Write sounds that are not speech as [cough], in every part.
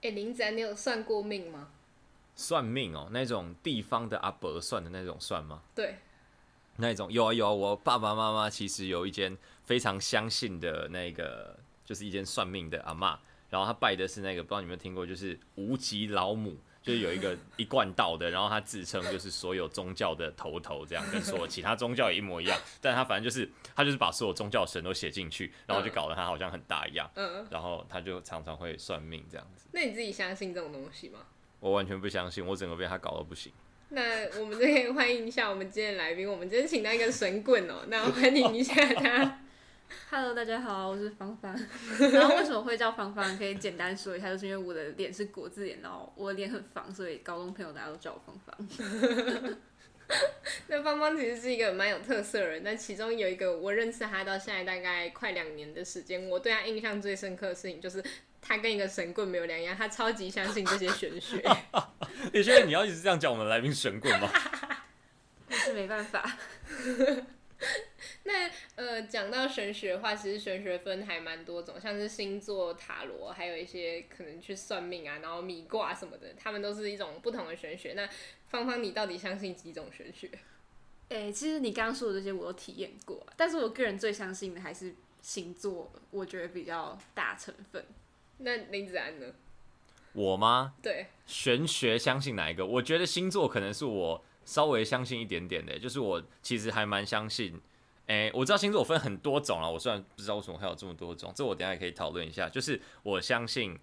哎、欸，林子安，你有算过命吗？算命哦，那种地方的阿伯算的那种算吗？对，那种有啊有啊，我爸爸妈妈其实有一间非常相信的那个，就是一间算命的阿嬷，然后他拜的是那个，不知道你们有没有听过，就是无极老母。就是有一个一贯道的，然后他自称就是所有宗教的头头，这样跟所有其他宗教也一模一样，但他反正就是他就是把所有宗教神都写进去，然后就搞得他好像很大一样，嗯，然后他就常常会算命这样子。那你自己相信这种东西吗？我完全不相信，我整个被他搞得不行。那我们这边欢迎一下我们今天的来宾，我们今天请到一个神棍哦，那欢迎一下他。Hello，大家好，我是芳芳。[laughs] 然后为什么会叫芳芳？可以简单说一下，就是因为我的脸是国字脸，然后我的脸很方，所以高中朋友大家都叫我芳芳。[laughs] 那芳芳其实是一个蛮有特色的人，但其中有一个我认识他到现在大概快两年的时间，我对他印象最深刻的事情就是他跟一个神棍没有两样，他超级相信这些玄学。[laughs] 你觉得你要一直这样讲我们来宾神棍吗？那是没办法。那呃，讲到玄学的话，其实玄学分还蛮多种，像是星座、塔罗，还有一些可能去算命啊，然后米卦什么的，他们都是一种不同的玄学。那芳芳，你到底相信几种玄学？诶、欸，其实你刚刚说的这些我都体验过，但是我个人最相信的还是星座，我觉得比较大成分。那林子安呢？我吗？对，玄学相信哪一个？我觉得星座可能是我。稍微相信一点点的，就是我其实还蛮相信，诶、欸，我知道星座分很多种啊，我虽然不知道为什么会有这么多种，这我等下也可以讨论一下。就是我相信，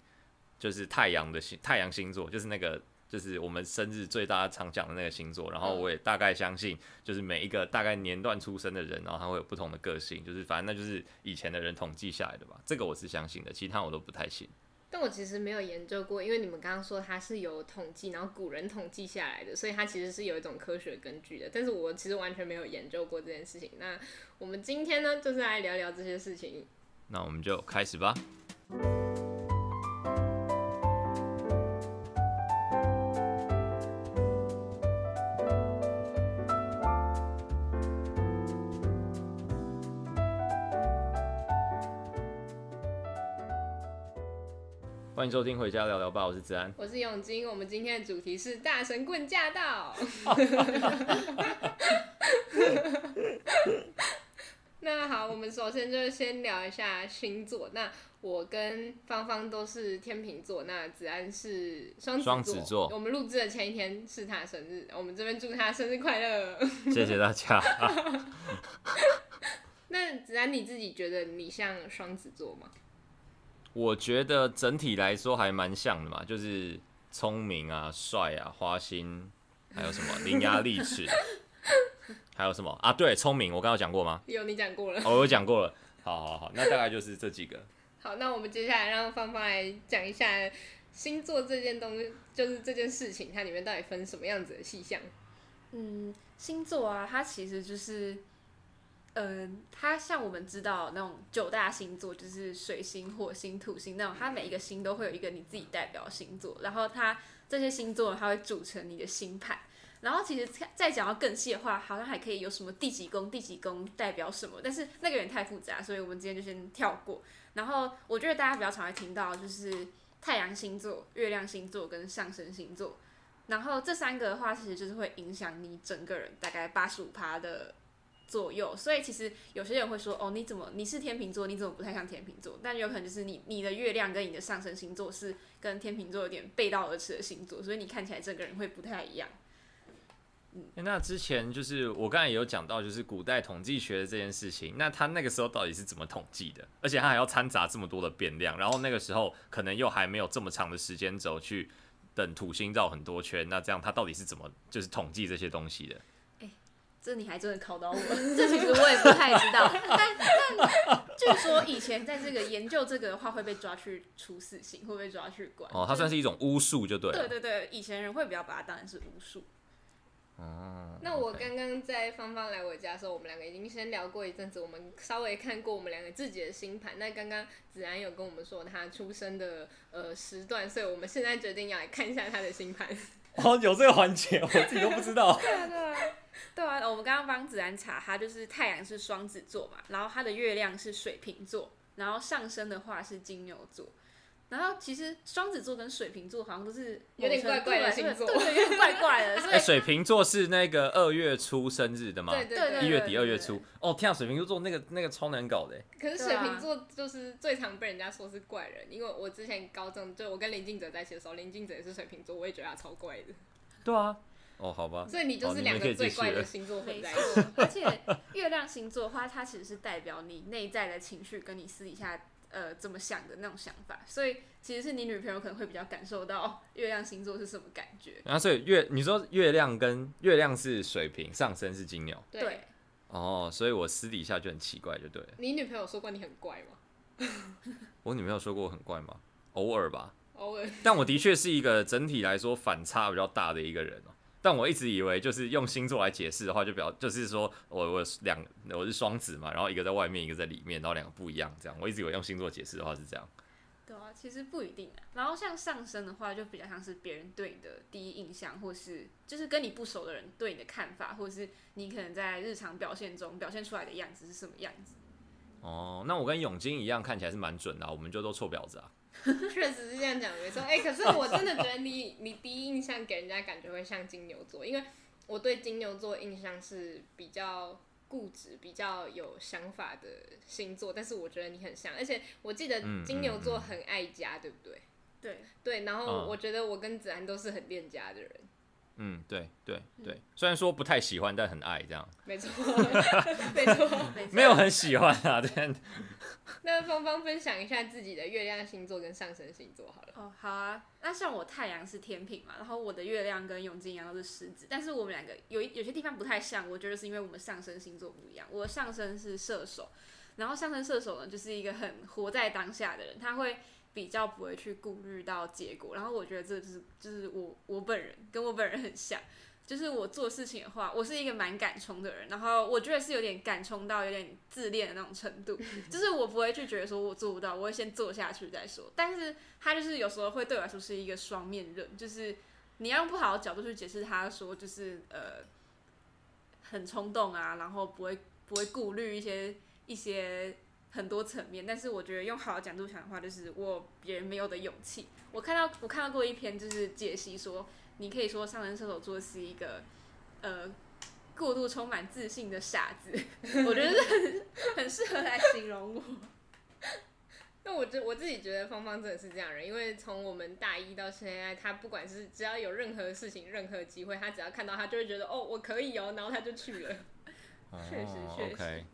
就是太阳的星，太阳星座，就是那个，就是我们生日最大常讲的那个星座。然后我也大概相信，就是每一个大概年段出生的人，然后他会有不同的个性，就是反正那就是以前的人统计下来的吧。这个我是相信的，其他我都不太信。但我其实没有研究过，因为你们刚刚说它是有统计，然后古人统计下来的，所以它其实是有一种科学根据的。但是我其实完全没有研究过这件事情。那我们今天呢，就是来聊聊这些事情。那我们就开始吧。迎收听《回家聊聊吧》，我是子安，我是永金。我们今天的主题是大神棍驾到。[laughs] 那好，我们首先就先聊一下星座。那我跟芳芳都是天秤座，那子安是双子座。双子座。我们录制的前一天是他生日，我们这边祝他生日快乐。[laughs] 谢谢大家。[laughs] 那子安，你自己觉得你像双子座吗？我觉得整体来说还蛮像的嘛，就是聪明啊、帅啊、花心，还有什么 [laughs] 伶牙俐齿，还有什么啊？对，聪明，我刚刚讲过吗？有，你讲过了。哦，我讲过了。好好好，那大概就是这几个。[laughs] 好，那我们接下来让芳芳来讲一下星座这件东西，就是这件事情，它里面到底分什么样子的细项？嗯，星座啊，它其实就是。嗯，它像我们知道那种九大星座，就是水星、火星、土星那种，它每一个星都会有一个你自己代表星座，然后它这些星座它会组成你的星盘。然后其实再讲到更细的话，好像还可以有什么第几宫、第几宫代表什么，但是那个人太复杂，所以我们今天就先跳过。然后我觉得大家比较常会听到就是太阳星座、月亮星座跟上升星座，然后这三个的话，其实就是会影响你整个人大概八十五趴的。左右，所以其实有些人会说，哦，你怎么你是天秤座，你怎么不太像天秤座？但有可能就是你你的月亮跟你的上升星座是跟天秤座有点背道而驰的星座，所以你看起来整个人会不太一样。嗯，那之前就是我刚才也有讲到，就是古代统计学的这件事情，那他那个时候到底是怎么统计的？而且他还要掺杂这么多的变量，然后那个时候可能又还没有这么长的时间轴去等土星绕很多圈，那这样他到底是怎么就是统计这些东西的？这你还真的考到我，[laughs] 这其实我也不太知道。但但据说以前在这个研究这个的话，会被抓去处死刑，会被抓去关。哦，它算是一种巫术，就对了。对对对，以前人会比较把它当成是巫术。哦。那我刚刚在芳芳来我家的时候，我们两个已经先聊过一阵子，我们稍微看过我们两个自己的星盘。那刚刚子安有跟我们说他出生的呃时段，所以我们现在决定要来看一下他的星盘。哦，有这个环节，我自己都不知道。对啊，对啊。对啊，我们刚刚帮子安查，他就是太阳是双子座嘛，然后他的月亮是水瓶座，然后上升的话是金牛座，然后其实双子座跟水瓶座好像都是有点怪怪的星座，对，有点怪怪的。[laughs] 所以、欸、水瓶座是那个二月初生日的嘛？对对对，一月底二月初。哦，天啊，水瓶座那个那个超难搞的。可是水瓶座就是最常被人家说是怪人，因为我之前高中就我跟林静哲在一起的时候，林静哲也是水瓶座，我也觉得他超怪的。对啊。哦，好吧。所以你就是两个最怪的星座混在一起。而且月亮星座的话，它其实是代表你内在的情绪跟你私底下。呃，怎么想的那种想法，所以其实是你女朋友可能会比较感受到月亮星座是什么感觉。然后、啊，所以月你说月亮跟月亮是水瓶，上升是金牛。对。哦，所以我私底下就很奇怪，就对了。你女朋友说过你很怪吗？[laughs] 我女朋友说过我很怪吗？偶尔吧。偶尔。但我的确是一个整体来说反差比较大的一个人哦。但我一直以为，就是用星座来解释的话，就表就是说我我两我是双子嘛，然后一个在外面，一个在里面，然后两个不一样，这样。我一直以为用星座解释的话是这样。对啊，其实不一定啊。然后像上升的话，就比较像是别人对你的第一印象，或是就是跟你不熟的人对你的看法，或是你可能在日常表现中表现出来的样子是什么样子。哦，那我跟永金一样，看起来是蛮准的，我们就都臭婊子啊。[laughs] 确实是这样讲，没错。哎、欸，可是我真的觉得你，[laughs] 你第一印象给人家感觉会像金牛座，因为我对金牛座印象是比较固执、比较有想法的星座，但是我觉得你很像，而且我记得金牛座很爱家，嗯嗯嗯、对不对？对对，然后我觉得我跟子安都是很恋家的人。嗯，对对对，虽然说不太喜欢，但很爱这样。没错，[laughs] 没错，没有很喜欢啊，对。[laughs] 那芳芳分享一下自己的月亮星座跟上升星座好了。哦，好啊。那像我太阳是天秤嘛，然后我的月亮跟永金一样都是狮子，但是我们两个有有些地方不太像，我觉得是因为我们上升星座不一样。我的上升是射手，然后上升射手呢，就是一个很活在当下的人，他会。比较不会去顾虑到结果，然后我觉得这就是就是我我本人跟我本人很像，就是我做事情的话，我是一个蛮敢冲的人，然后我觉得是有点敢冲到有点自恋的那种程度，[laughs] 就是我不会去觉得说我做不到，我会先做下去再说。但是他就是有时候会对我来说是一个双面刃，就是你要用不好的角度去解释他说就是呃很冲动啊，然后不会不会顾虑一些一些。很多层面，但是我觉得用好的角度想的话，就是我别人没有的勇气。我看到我看到过一篇，就是解析说，你可以说上升射手座是一个呃过度充满自信的傻子，[laughs] 我觉得是很很适合来形容我。[laughs] 那我觉我自己觉得芳芳真的是这样人，因为从我们大一到现在，他不管是只要有任何事情、任何机会，他只要看到他就会觉得哦，我可以哦，然后他就去了。[laughs] 确实确实。Okay.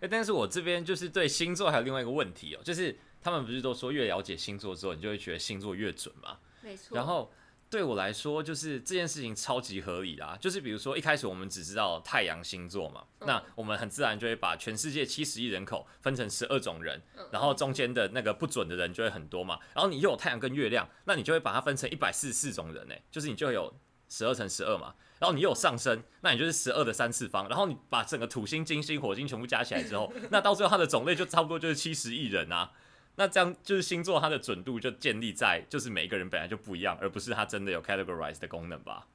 欸、但是我这边就是对星座还有另外一个问题哦，就是他们不是都说越了解星座之后，你就会觉得星座越准嘛？没错。然后对我来说，就是这件事情超级合理啦。就是比如说一开始我们只知道太阳星座嘛，嗯、那我们很自然就会把全世界七十亿人口分成十二种人，然后中间的那个不准的人就会很多嘛。然后你又有太阳跟月亮，那你就会把它分成一百四十四种人呢，就是你就会有十二乘十二嘛。然后你又有上升，那你就是十二的三次方。然后你把整个土星、金星、火星全部加起来之后，那到最后它的种类就差不多就是七十亿人啊。那这样就是星座它的准度就建立在就是每一个人本来就不一样，而不是它真的有 categorize 的功能吧？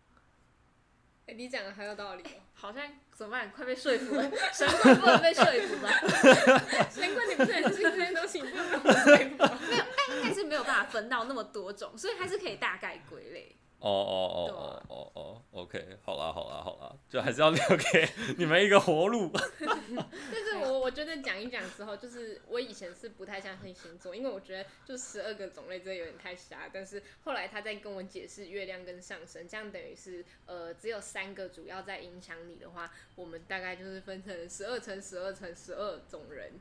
哎、欸，你讲的很有道理，好像怎么办？快被说服了，[laughs] 神棍不能被说服吧？[laughs] 神棍你不是很信这些东西，不能被说服。没有，但应该是没有办法分到那么多种，所以还是可以大概归类。哦哦哦哦哦哦，OK，好啦好啦好啦，就还是要留给你们一个活路。但是我我觉得讲一讲之后，就是我以前是不太相信星座，因为我觉得就十二个种类真的有点太瞎。但是后来他在跟我解释月亮跟上升，这样等于是呃只有三个主要在影响你的话，我们大概就是分成十二乘十二乘十二种人。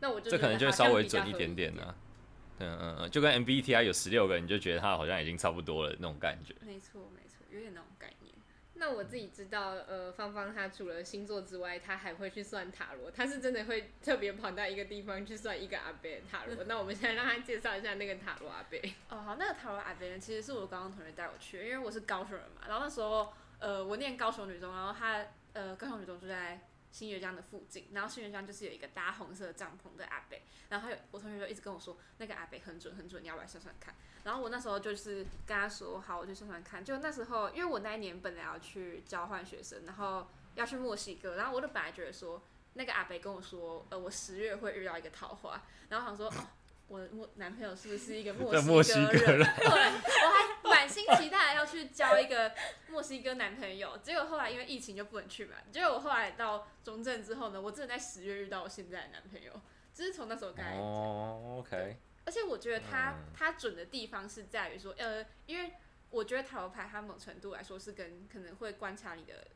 那我就这可能就会稍微准一点点呢。嗯嗯嗯，就跟 MBTI 有十六个，你就觉得他好像已经差不多了那种感觉。没错没错，有点那种概念。那我自己知道，呃，芳芳她除了星座之外，她还会去算塔罗。她是真的会特别跑到一个地方去算一个阿贝塔罗。[laughs] 那我们现在让她介绍一下那个塔罗阿贝。哦好，那个塔罗阿贝呢，其实是我高中同学带我去的，因为我是高雄人嘛。然后那时候，呃，我念高雄女中，然后她，呃，高雄女中就在。新月江的附近，然后新月江就是有一个搭红色帐篷的阿北，然后有我同学就一直跟我说那个阿北很准很准，你要不要算算看？然后我那时候就是跟他说好，我就算算看。就那时候，因为我那一年本来要去交换学生，然后要去墨西哥，然后我就本来觉得说那个阿北跟我说，呃，我十月会遇到一个桃花，然后想说哦，我我男朋友是不是一个墨西哥人？对，我还满心期待要去交一个墨西哥男朋友，结果后来因为疫情就不能去嘛。结果我后来到中正之后呢，我真的在十月遇到我现在的男朋友，就是从那时候开始。哦，OK。而且我觉得他他准的地方是在于说，呃，因为我觉得塔罗牌它某程度来说是跟可能会观察你的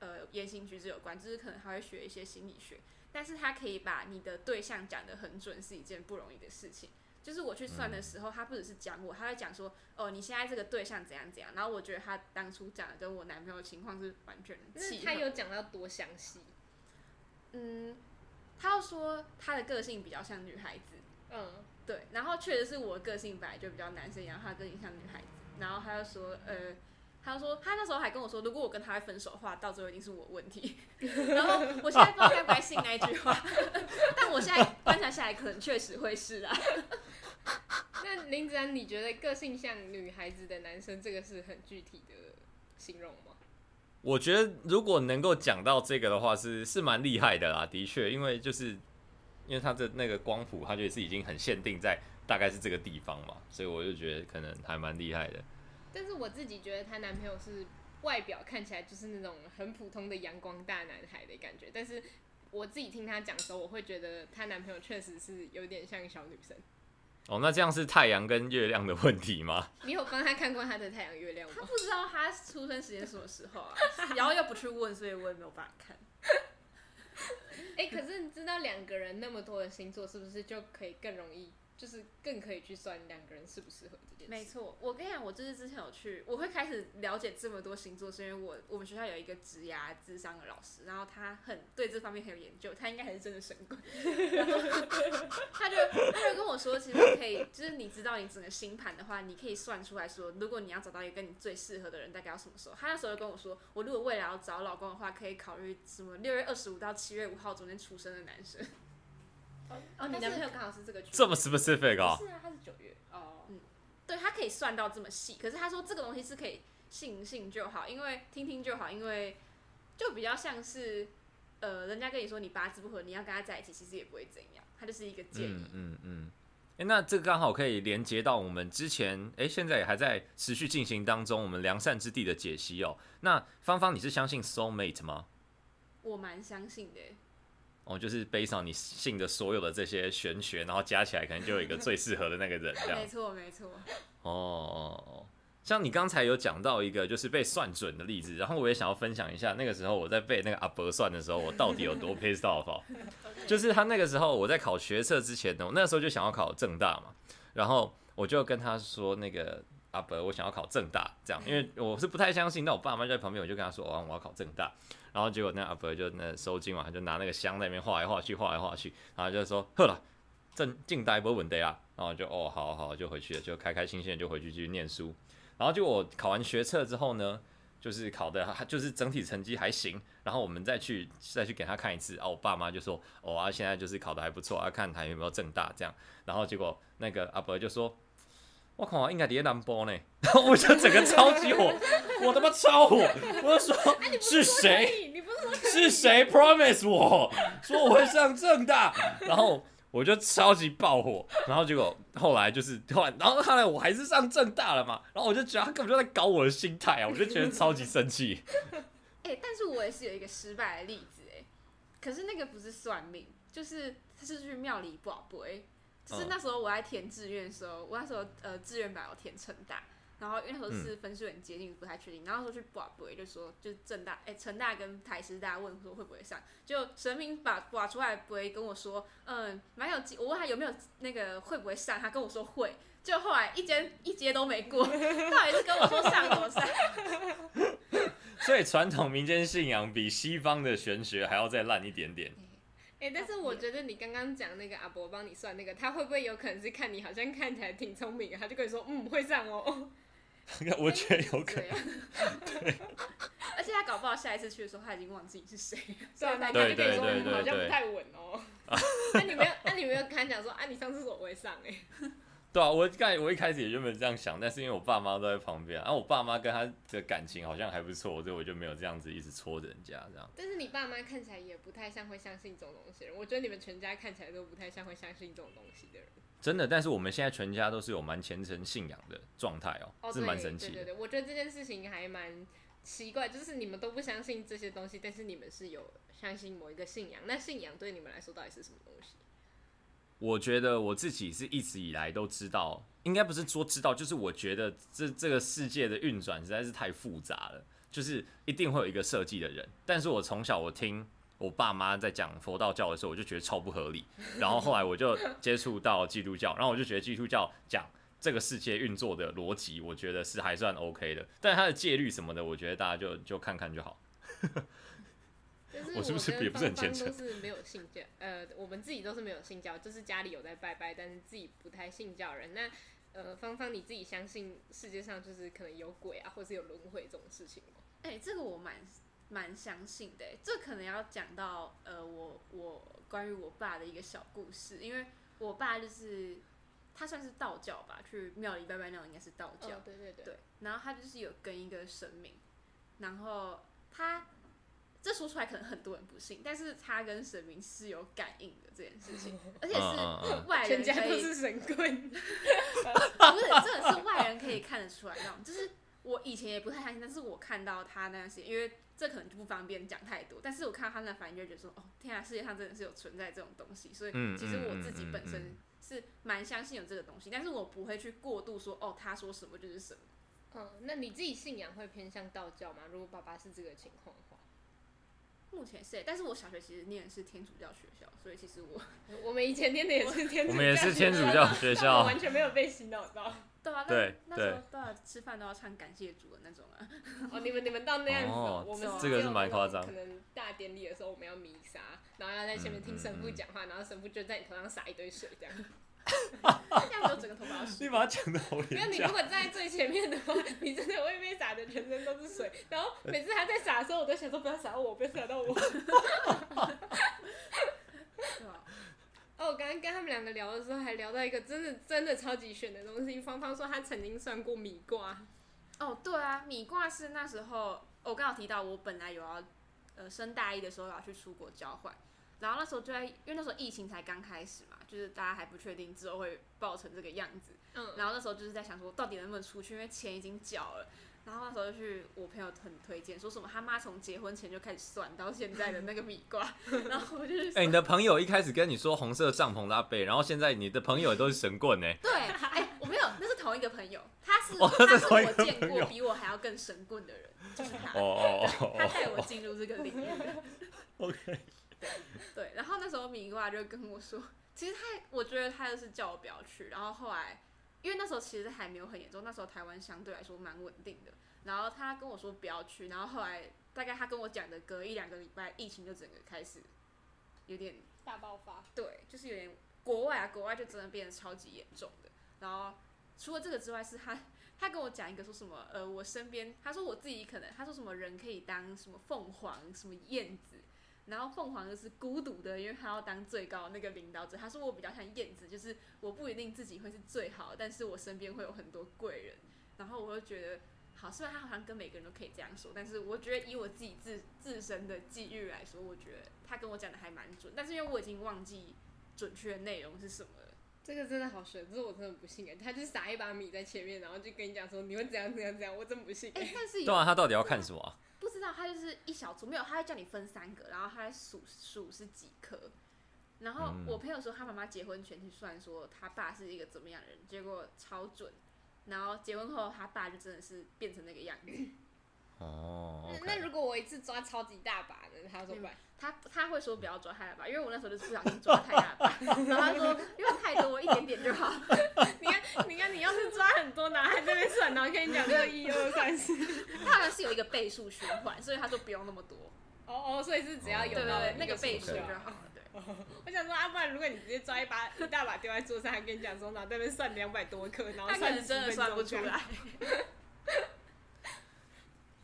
呃言行举止有关，就是可能还会学一些心理学。但是他可以把你的对象讲得很准，是一件不容易的事情。就是我去算的时候，他不只是讲我，他会讲说，哦，你现在这个对象怎样怎样。然后我觉得他当初讲的跟我男朋友的情况是完全契合。他有讲到多详细？嗯，他要说他的个性比较像女孩子。嗯，对。然后确实是我的个性本来就比较男生一样，他个性像女孩子。然后他又说，呃。他说，他那时候还跟我说，如果我跟他分手的话，到最后一定是我问题。[laughs] 然后我现在不知道该不该信那一句话，[laughs] 但我现在观察下来，可能确实会是啊。[laughs] 那林子安，你觉得个性像女孩子的男生，这个是很具体的形容吗？我觉得如果能够讲到这个的话是，是是蛮厉害的啦。的确，因为就是因为他的那个光谱，他就是已经很限定在大概是这个地方嘛，所以我就觉得可能还蛮厉害的。但是我自己觉得她男朋友是外表看起来就是那种很普通的阳光大男孩的感觉，但是我自己听她讲的时候，我会觉得她男朋友确实是有点像小女生。哦，那这样是太阳跟月亮的问题吗？[laughs] 你有帮他看过他的太阳月亮吗？他不知道他出生时间什么时候啊，[laughs] 然后又不去问，所以我也没有办法看。[laughs] 哎、欸，可是你知道两个人那么多的星座，是不是就可以更容易？就是更可以去算两个人适不适合这件事。没错，我跟你讲，我就是之前有去，我会开始了解这么多星座，是因为我我们学校有一个职涯智商的老师，然后他很对这方面很有研究，他应该还是真的神棍。然后他就他就跟我说，其实可以，就是你知道你整个星盘的话，你可以算出来说，如果你要找到一个跟你最适合的人，大概要什么时候？他那时候就跟我说，我如果未来要找老公的话，可以考虑什么六月二十五到七月五号中间出生的男生。哦，你男朋友刚好是这个区，这么 specific 啊？是啊，他是九月。哦，嗯，对，他可以算到这么细，可是他说这个东西是可以信信就好，因为听听就好，因为就比较像是，呃，人家跟你说你八字不合，你要跟他在一起，其实也不会怎样，他就是一个建议。嗯嗯嗯。哎、欸，那这个刚好可以连接到我们之前，哎、欸，现在也还在持续进行当中，我们良善之地的解析哦。那芳芳，你是相信 soul mate 吗？我蛮相信的。哦，就是背上你信的所有的这些玄学，然后加起来，可能就有一个最适合的那个人，这样。[laughs] 没错，没错。哦哦，像你刚才有讲到一个就是被算准的例子，然后我也想要分享一下，那个时候我在背那个阿伯算的时候，我到底有多 pissed off。[laughs] 就是他那个时候我在考学测之前呢，我那时候就想要考正大嘛，然后我就跟他说那个阿伯，我想要考正大，这样，因为我是不太相信，那我爸妈在旁边，我就跟他说，哦，我要考正大。然后结果那阿伯就那收金嘛，就拿那个香在那边画来画去，画来画去，然后就说：“呵了，正静待不稳的啊。”然后就哦，好好就回去了，就开开心心的就回去继续念书。然后就我考完学测之后呢，就是考的就是整体成绩还行。然后我们再去再去给他看一次，啊，我爸妈就说：“哦啊，现在就是考的还不错啊，看还有没有正大这样。”然后结果那个阿伯就说。我靠，应该在南波呢，然 [laughs] 后我就整个超级火，[laughs] 我他妈超火，我就说是谁？是谁 promise 我说我会上正大？然后我就超级爆火，然后结果后来就是后来，然后后来我还是上正大了嘛，然后我就觉得他根本就在搞我的心态啊，我就觉得超级生气。[laughs] 哎、欸，但是我也是有一个失败的例子哎，可是那个不是算命，就是他是去庙里卜卦。就是那时候我在填志愿的时候，我那时候呃志愿表我填成大，然后因为那时候是分数很接近，不太确定，然后说去拔杯，就说就正大哎成大跟台师大问说会不会上，就神明把拔出来杯跟我说嗯蛮有机，我问他有没有那个会不会上，他跟我说会，就后来一阶一阶都没过，到底是跟我说上多上。[laughs] 所以传统民间信仰比西方的玄学还要再烂一点点。哎、欸，但是我觉得你刚刚讲那个阿伯帮你算那个，他会不会有可能是看你好像看起来挺聪明，他就跟你说，嗯，会上哦。[laughs] 我觉得有可能。[laughs] 对。[laughs] 而且他搞不好下一次去的时候，他已经忘记你是谁，所以他就跟你说，嗯，好像不太稳哦。那你没有，那你没有跟他讲说，啊，你上厕所我会上哎。对啊，我刚我一开始也就没有这样想，但是因为我爸妈都在旁边，然后我爸妈跟他的感情好像还不错，所以我就没有这样子一直戳着人家这样。但是你爸妈看起来也不太像会相信这种东西的人，我觉得你们全家看起来都不太像会相信这种东西的人。真的，但是我们现在全家都是有蛮虔诚信仰的状态哦，是蛮神奇的。对对对，我觉得这件事情还蛮奇怪，就是你们都不相信这些东西，但是你们是有相信某一个信仰。那信仰对你们来说到底是什么东西？我觉得我自己是一直以来都知道，应该不是说知道，就是我觉得这这个世界的运转实在是太复杂了，就是一定会有一个设计的人。但是我从小我听。我爸妈在讲佛道教的时候，我就觉得超不合理。然后后来我就接触到基督教，然后我就觉得基督教讲这个世界运作的逻辑，我觉得是还算 OK 的。但是它的戒律什么的，我觉得大家就就看看就好。我是不是也不是很虔诚？都是没有信教，呃，我们自己都是没有信教，就是家里有在拜拜，但是自己不太信教人。那呃，芳芳你自己相信世界上就是可能有鬼啊，或是有轮回这种事情吗？哎、欸，这个我蛮。蛮相信的，这可能要讲到呃，我我关于我爸的一个小故事，因为我爸就是他算是道教吧，去庙里拜拜那种应该是道教，哦、对对对，对，然后他就是有跟一个神明，然后他这说出来可能很多人不信，但是他跟神明是有感应的这件事情，[laughs] 而且是外人可以，全家都是神棍，[laughs] 不是，真的是外人可以看得出来那种，就是我以前也不太相信，但是我看到他那段时间，因为。这可能就不方便讲太多，但是我看到他那反应就觉得说，哦，天啊，世界上真的是有存在这种东西，所以其实我自己本身是蛮相信有这个东西，但是我不会去过度说，哦，他说什么就是什么。嗯，那你自己信仰会偏向道教吗？如果爸爸是这个情况的话？目前是，但是我小学其实念的是天主教学校，所以其实我 [laughs] 我们以前念的也是天主教学校，我们也是天主教学校，完全没有被洗脑到。对啊，对，那时候都要吃饭都要唱感谢主的那种啊。[laughs] 哦，你们你们到那样子，哦、我们这个是蛮夸张。可能大典礼的时候我们要弥撒，然后要在前面听神父讲话，然后神父就在你头上洒一堆水这样。[laughs] 这样子整个头发湿。你把它讲的好廉价。因为你如果站在最前面的话，你真的会被洒的全身都是水。然后每次他在洒的时候，我都想说不要洒我，不要洒到我。[laughs] 哦，我刚刚跟他们两个聊的时候，还聊到一个真的真的超级玄的东西。芳芳说她曾经算过米卦。哦，对啊，米卦是那时候我刚好提到，我本来有要呃升大一的时候要去出国交换。然后那时候就在，因为那时候疫情才刚开始嘛，就是大家还不确定之后会爆成这个样子。嗯。然后那时候就是在想说，到底能不能出去，因为钱已经缴了。然后那时候就去，我朋友很推荐，说什么他妈从结婚前就开始算到现在的那个米卦。[laughs] 然后我就哎、欸，你的朋友一开始跟你说红色帐篷的阿伯，然后现在你的朋友也都是神棍呢？对，哎、欸，我没有，那是同一个朋友，他是、哦、他是我见过比我还要更神棍的人，就是他。哦哦他带我进入这个领域。[laughs] OK。对对，然后那时候米瓜就跟我说，其实他，我觉得他就是叫我不要去。然后后来，因为那时候其实还没有很严重，那时候台湾相对来说蛮稳定的。然后他跟我说不要去，然后后来大概他跟我讲的隔一两个礼拜，疫情就整个开始有点大爆发。对，就是有点国外啊，国外就真的变得超级严重的。然后除了这个之外，是他他跟我讲一个说什么，呃，我身边他说我自己可能他说什么人可以当什么凤凰，什么燕子。然后凤凰就是孤独的，因为他要当最高那个领导者。他说我比较像燕子，就是我不一定自己会是最好的，但是我身边会有很多贵人。然后我就觉得，好，虽然他好像跟每个人都可以这样说，但是我觉得以我自己自自身的际遇来说，我觉得他跟我讲的还蛮准。但是因为我已经忘记准确的内容是什么了。这个真的好神，这是我真的不信哎。他就撒一把米在前面，然后就跟你讲说你会怎样怎样怎样，我真不信。哎，但是对啊，他到底要看什么？不知道，他就是一小撮，没有，他会叫你分三个，然后他数数是几颗。然后我朋友说，他妈妈结婚前去算，说他爸是一个怎么样的人，结果超准。然后结婚后，他爸就真的是变成那个样子。哦、oh, okay.，那如果我一次抓超级大把的？他说不他他会说不要抓太大把，因为我那时候就是不小心抓太大把，[laughs] 然后他说因为太多，一点点就好。[laughs] 你看，你看，你要是抓很多，然后还在那边算，然后跟你讲这个一二三四，他好像是有一个倍数循环，所以他说不用那么多。哦哦，所以是只要有到那个倍数就好了。对，我想说啊，不然如果你直接抓一把一大把丢在桌上，还跟你讲说，然后在那边算两百多颗，然后算是真的算不出来。[laughs]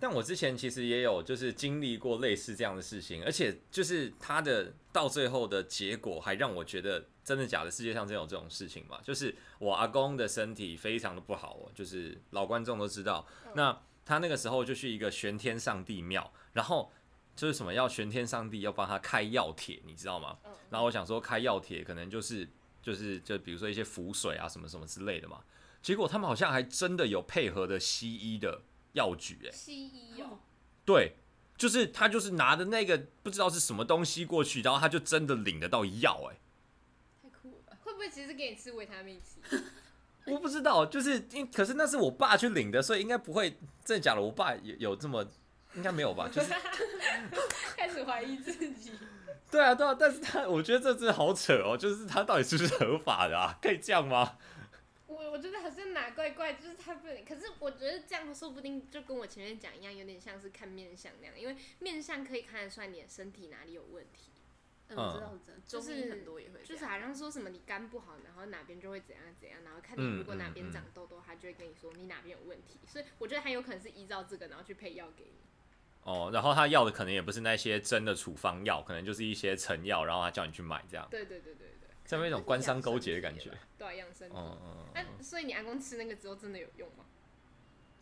但我之前其实也有就是经历过类似这样的事情，而且就是他的到最后的结果还让我觉得真的假的，世界上真有这种事情吗？就是我阿公的身体非常的不好哦，就是老观众都知道，那他那个时候就去一个玄天上帝庙，然后就是什么要玄天上帝要帮他开药帖，你知道吗？然后我想说开药帖可能就是就是就比如说一些符水啊什么什么之类的嘛。结果他们好像还真的有配合的西医的药局，哎，西医哦，对，就是他就是拿的那个不知道是什么东西过去，然后他就真的领得到药，哎，太酷了，会不会其实给你吃维他命 C？[laughs] 我不知道，就是因可是那是我爸去领的，所以应该不会真的假的。我爸有有这么应该没有吧？[laughs] 就是开始怀疑自己。对啊，对啊，但是他我觉得这真的好扯哦，就是他到底是不是合法的啊？可以这样吗？我我觉得好像哪怪怪，就是他不，可是我觉得这样说不定就跟我前面讲一样，有点像是看面相那样，因为面相可以看得出来你的身体哪里有问题。嗯，我知道是真的，就是很多也会，就是好像说什么你肝不好，然后哪边就会怎样怎样，然后看你如果哪边长痘痘，他就会跟你说你哪边有问题，所以我觉得很有可能是依照这个，然后去配药给你。哦，然后他要的可能也不是那些真的处方药，可能就是一些成药，然后他叫你去买这样。对对对，这么一种官商勾结的感觉。对，养生。嗯嗯。那所以你阿公吃那个之后真的有用吗？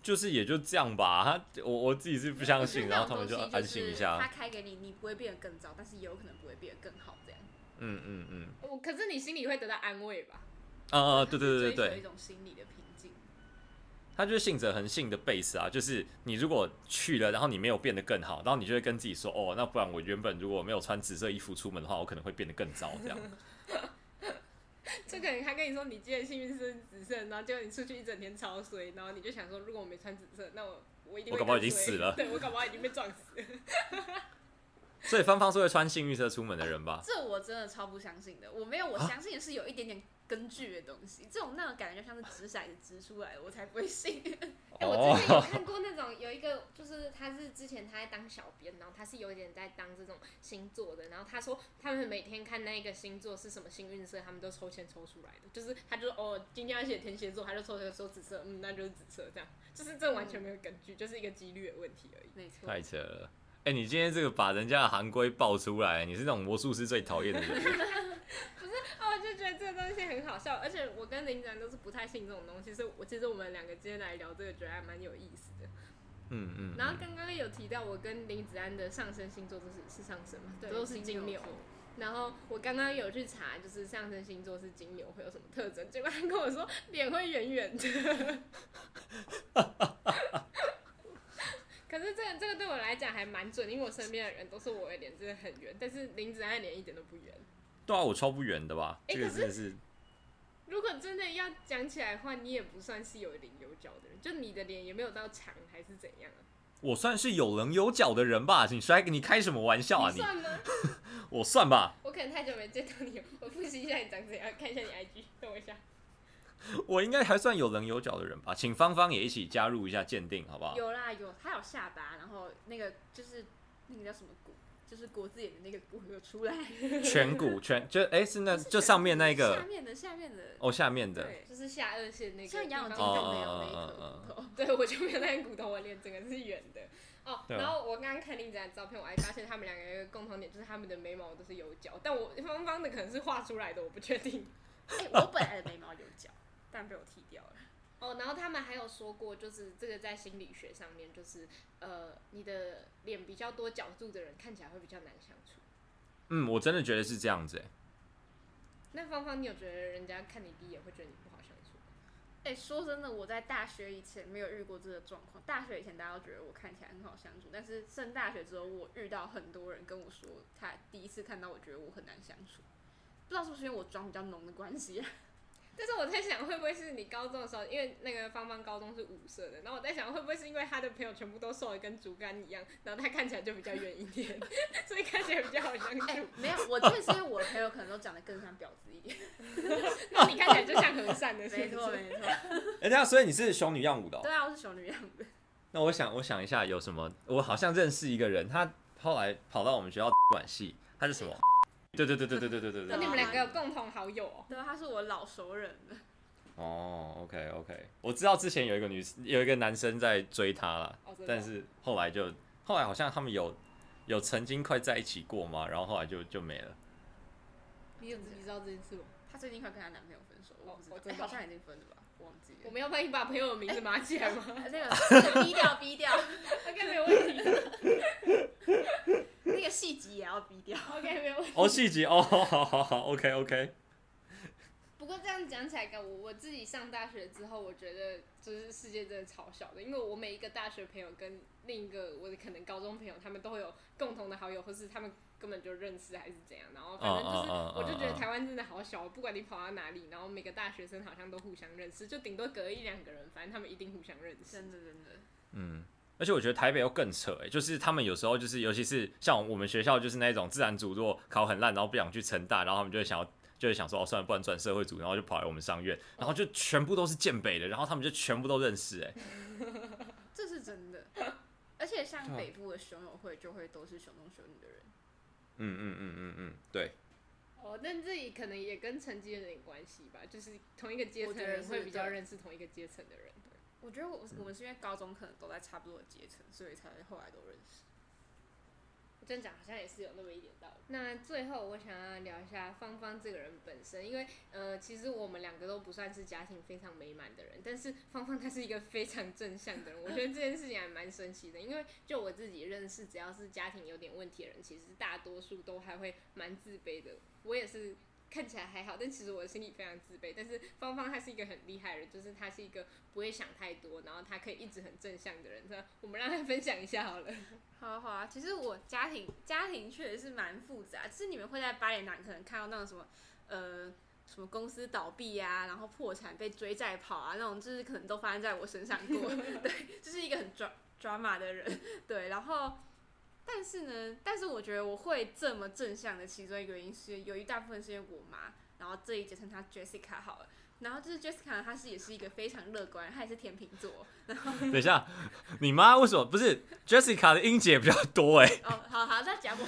就是也就这样吧，他我我自己是不相信，然后他们就安心一下。他开给你，你不会变得更糟，但是也有可能不会变得更好，这样。嗯嗯嗯。我可是你心里会得到安慰吧？啊啊，对对对对一种心理的平静。他就是信者恒信的 base 啊，就是你如果去了，然后你没有变得更好，然后你就会跟自己说，哦，那不然我原本如果没有穿紫色衣服出门的话，我可能会变得更糟，这样。[laughs] [laughs] 就可能他跟你说，你今天幸运是紫色，然后结果你出去一整天超衰，然后你就想说，如果我没穿紫色，那我我一定会我搞不好已经死了，[laughs] 对我搞不好已经被撞死了。[laughs] 所以芳芳是会穿幸运色出门的人吧？这我真的超不相信的，我没有，我相信的是有一点点根据的东西，这种那种感觉就像是掷骰子掷出来的，我才不会信。[laughs] 哎、欸，我之前有看过那种有一个，就是他是之前他在当小编，然后他是有一点在当这种星座的，然后他说他们每天看那个星座是什么幸运色，他们都抽签抽出来的，就是他就说哦，今天要写天蝎座，他就抽这个说紫色，嗯，那就是紫色，这样，就是这完全没有根据，就是一个几率的问题而已。没错，太扯了。哎、欸，你今天这个把人家的行规爆出来，你是那种魔术师最讨厌的人。[laughs] 不是，哦，我就觉得这个东西很好笑，而且我跟林子安都是不太信这种东西，所以我其实我们两个今天来聊这个，觉得还蛮有意思的。嗯嗯。嗯，然后刚刚有提到我跟林子安的上升星座都是是上升嘛，对，都是金牛。然后我刚刚有去查，就是上升星座是金牛会有什么特征，结果他跟我说脸会圆圆的。[laughs] 可是这个这个对我来讲还蛮准，因为我身边的人都说我的脸真的很圆，但是林子安的脸一点都不圆。对啊，我超不圆的吧？哎、欸，这个真的是。如果真的要讲起来的话，你也不算是有棱有角的人，就你的脸也没有到长还是怎样啊？我算是有棱有角的人吧？你摔，你开什么玩笑啊？你算吗？[laughs] 我算吧。我可能太久没见到你，我复习一下你长怎样，看一下你 IG，等我一下。[laughs] 我应该还算有棱有角的人吧，请芳芳也一起加入一下鉴定，好不好？有啦，有，他有下巴，然后那个就是那个叫什么骨，就是国字眼的那个骨有出来。颧骨，[laughs] 颧就哎、欸、是那，就上面那个。下面的，下面的。哦，下面的。对，就是下颚线那个。像杨永金都没有那一颗骨头。对，我就没有那个骨头，我脸整个是圆的。哦，然后我刚刚看林子安的照片，我还发现他们两个有一个共同点，就是他们的眉毛都是有角，但我芳芳的可能是画出来的，我不确定。哎、欸，我本来的眉毛有角。但被我踢掉了。哦，然后他们还有说过，就是这个在心理学上面，就是呃，你的脸比较多角度的人，看起来会比较难相处。嗯，我真的觉得是这样子哎。那芳芳，你有觉得人家看你第一眼会觉得你不好相处？哎，说真的，我在大学以前没有遇过这个状况。大学以前大家都觉得我看起来很好相处，但是上大学之后，我遇到很多人跟我说，他第一次看到我觉得我很难相处，不知道是不是因为我妆比较浓的关系啊。但是我在想，会不会是你高中的时候，因为那个芳芳高中是五色的，然后我在想，会不会是因为他的朋友全部都瘦的跟竹竿一样，然后他看起来就比较圆一点，[laughs] 所以看起来比较好相处。欸、没有，我觉得是因为我的朋友可能都长得更像婊子一点，[laughs] 那你看起来就像和善的，没错没错。哎，那所以你是熊女样舞的？对啊，我是熊女样舞的。那我想，我想一下有什么，我好像认识一个人，他后来跑到我们学校管系，他是什么？对对对对对对对对对。你们两个有共同好友哦？对，他是我老熟人了。哦、oh，OK OK，我知道之前有一个女生，有一个男生在追她了，oh, 但是后来就后来好像他们有有曾经快在一起过嘛，然后后来就就没了。你有你知道这件事吗？她最近快跟她男朋友分手了，我不知道，好像已经分了吧，忘记了。我们要帮你把朋友的名字码起来吗？那个逼掉逼掉，[laughs] OK 没有问题。那个细节也要逼掉，OK 没有问题。哦细节哦，好好好，OK OK 不过这样。讲起来，我我自己上大学之后，我觉得就是世界真的超小的，因为我每一个大学朋友跟另一个我的可能高中朋友，他们都会有共同的好友，或是他们根本就认识还是怎样，然后反正就是我就觉得台湾真的好小，不管你跑到哪里，然后每个大学生好像都互相认识，就顶多隔一两个人，反正他们一定互相认识。真的真的。嗯。而且我觉得台北又更扯哎，就是他们有时候就是，尤其是像我们学校就是那种自然组，如果考很烂，然后不想去成大，然后他们就会想要，就会想说哦，算了，不然转社会组，然后就跑来我们商院，然后就全部都是建北的，然后他们就全部都认识哎，[laughs] 这是真的。而且像北部的熊友会，就会都是熊中熊女的人。嗯嗯嗯嗯嗯，对。哦，但这里可能也跟成绩有点关系吧，就是同一个阶层的人会比较认识同一个阶层的人。我觉得我我们是因为高中可能都在差不多的阶层，所以才后来都认识。这样讲好像也是有那么一点道理。那最后我想要聊一下芳芳这个人本身，因为呃，其实我们两个都不算是家庭非常美满的人，但是芳芳她是一个非常正向的人。我觉得这件事情还蛮神奇的，因为就我自己认识，只要是家庭有点问题的人，其实大多数都还会蛮自卑的。我也是。看起来还好，但其实我的心里非常自卑。但是芳芳她是一个很厉害的人，就是她是一个不会想太多，然后她可以一直很正向的人。那我们让她分享一下好了。[laughs] 好啊好啊，其实我家庭家庭确实是蛮复杂，就是你们会在八点档可能看到那种什么呃什么公司倒闭呀、啊，然后破产被追债跑啊那种，就是可能都发生在我身上过。[laughs] 对，就是一个很抓 drama 的人。对，然后。但是呢，但是我觉得我会这么正向的其中一个原因是，有一大部分是因为我妈，然后这一节称她 Jessica 好了，然后就是 Jessica 她是也是一个非常乐观，她也是天秤座，然后 [laughs] 等一下，你妈为什么不是 Jessica 的音节比较多哎？哦，好好那讲我，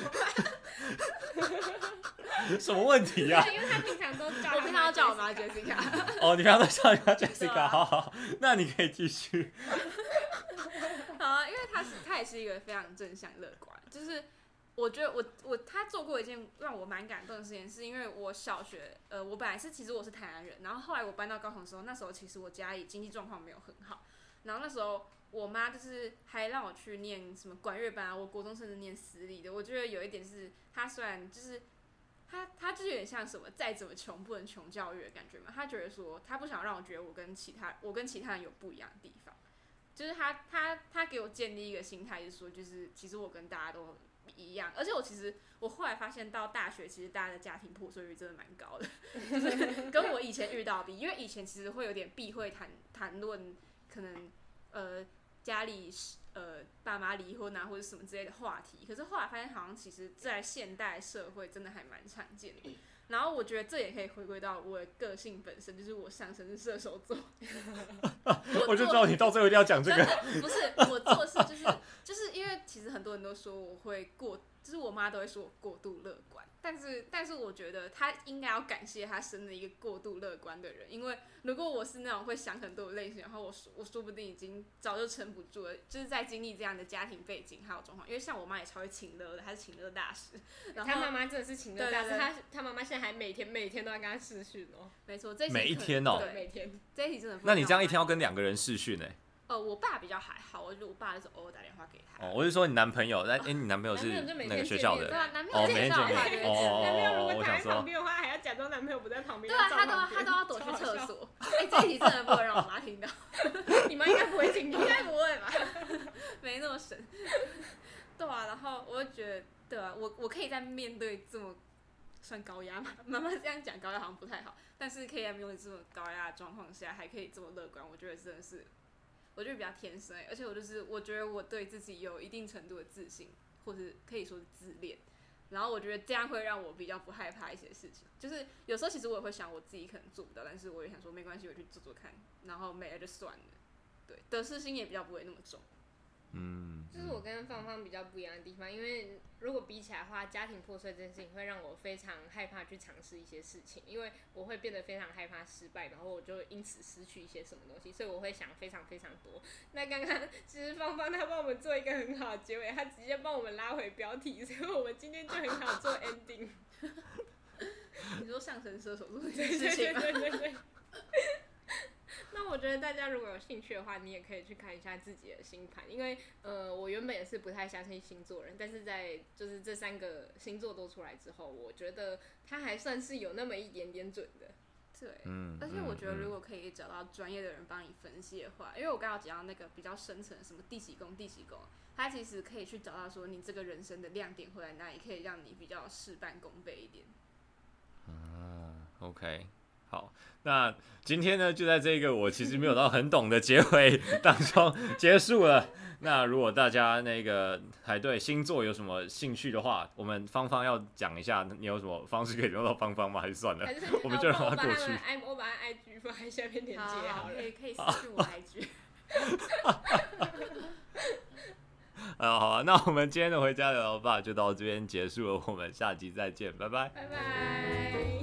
什么问题呀、啊？因为她平常都叫，我平常都叫我妈 Jessica。哦，你平常都叫你妈 Jessica，、啊、好好，那你可以继续。[laughs] 好啊，因为他是他也是一个非常正向乐观，就是我觉得我我他做过一件让我蛮感动的事情，是因为我小学呃我本来是其实我是台南人，然后后来我搬到高雄的时候，那时候其实我家里经济状况没有很好，然后那时候我妈就是还让我去念什么管乐班啊，我国中甚至念私立的，我觉得有一点是他虽然就是他他就是有点像什么再怎么穷不能穷教育的感觉嘛，他觉得说他不想让我觉得我跟其他我跟其他人有不一样的地方。就是他，他，他给我建立一个心态，就是说，就是其实我跟大家都一样，而且我其实我后来发现，到大学其实大家的家庭破碎率真的蛮高的，[laughs] 就是跟我以前遇到比，因为以前其实会有点避讳谈谈论可能呃家里呃爸妈离婚啊或者什么之类的话题，可是后来发现好像其实在现代社会真的还蛮常见的。然后我觉得这也可以回归到我的个性本身，就是我上升是射手座。我，[laughs] 我就知道你到最后一定要讲这个。不是，我做事就是就是其实很多人都说我会过。就是我妈都会说我过度乐观，但是但是我觉得她应该要感谢她生了一个过度乐观的人，因为如果我是那种会想很多的类型，然后我说我说不定已经早就撑不住了，就是在经历这样的家庭背景还有状况，因为像我妈也超会情乐的，她是情乐大师，然后她妈妈真的是情乐大师，她她妈妈现在还每天每天都在跟她视讯哦，没错，这每一天哦，对，每天这一题真的，那你这样一天要跟两个人视讯呢？呃，我爸比较还好，我就我爸就是偶尔打电话给他。哦，我是说你男朋友，哎、哦，你男朋友是那个学校的？对啊，男朋友每天见面。哦，男朋友如果躺在旁边的话，还要假装男朋友不在旁边。对啊，他都他都要躲去 [laughs] 厕所。[laughs] 哎，这一题真的不能让我妈听到。[laughs] 你妈应该不会听，应该不会吧？没那么神。对啊，然后我就觉得，对啊，我我可以在面对这么算高压嘛？妈妈这样讲高压好像不太好，但是可以在面对这么高压的状况下，还可以这么乐观，我觉得真的是。我就比较天生，而且我就是我觉得我对自己有一定程度的自信，或是可以说是自恋，然后我觉得这样会让我比较不害怕一些事情。就是有时候其实我也会想我自己可能做不到，但是我也想说没关系，我去做做看，然后没了就算了。对，得失心也比较不会那么重。嗯，就是我跟芳芳比较不一样的地方，因为如果比起来的话，家庭破碎这件事情会让我非常害怕去尝试一些事情，因为我会变得非常害怕失败，然后我就因此失去一些什么东西，所以我会想非常非常多。那刚刚其实芳芳她帮我们做一个很好的结尾，她直接帮我们拉回标题，所以我们今天就很好做 ending。[laughs] 你说上升射手座这件事情吗？对对对对对。那我觉得大家如果有兴趣的话，你也可以去看一下自己的星盘，因为呃，我原本也是不太相信星座人，但是在就是这三个星座都出来之后，我觉得他还算是有那么一点点准的。对，嗯，而且我觉得如果可以找到专业的人帮你分析的话，嗯嗯、因为我刚刚讲到那个比较深层什么第几宫第几宫，它其实可以去找到说你这个人生的亮点会在哪里，可以让你比较事半功倍一点。啊，OK。好，那今天呢，就在这个我其实没有到很懂的结尾 [laughs] 当中结束了。那如果大家那个还对星座有什么兴趣的话，我们芳芳要讲一下，你有什么方式可以联络到芳芳吗？还是算了，我们就让他过去。我把他 IG 放在下面链接好了，可以可以 [laughs] 私信我 [laughs] IG。啊，好啊，那我们今天的回家聊吧就到这边结束了，我们下集再见，拜拜，拜拜。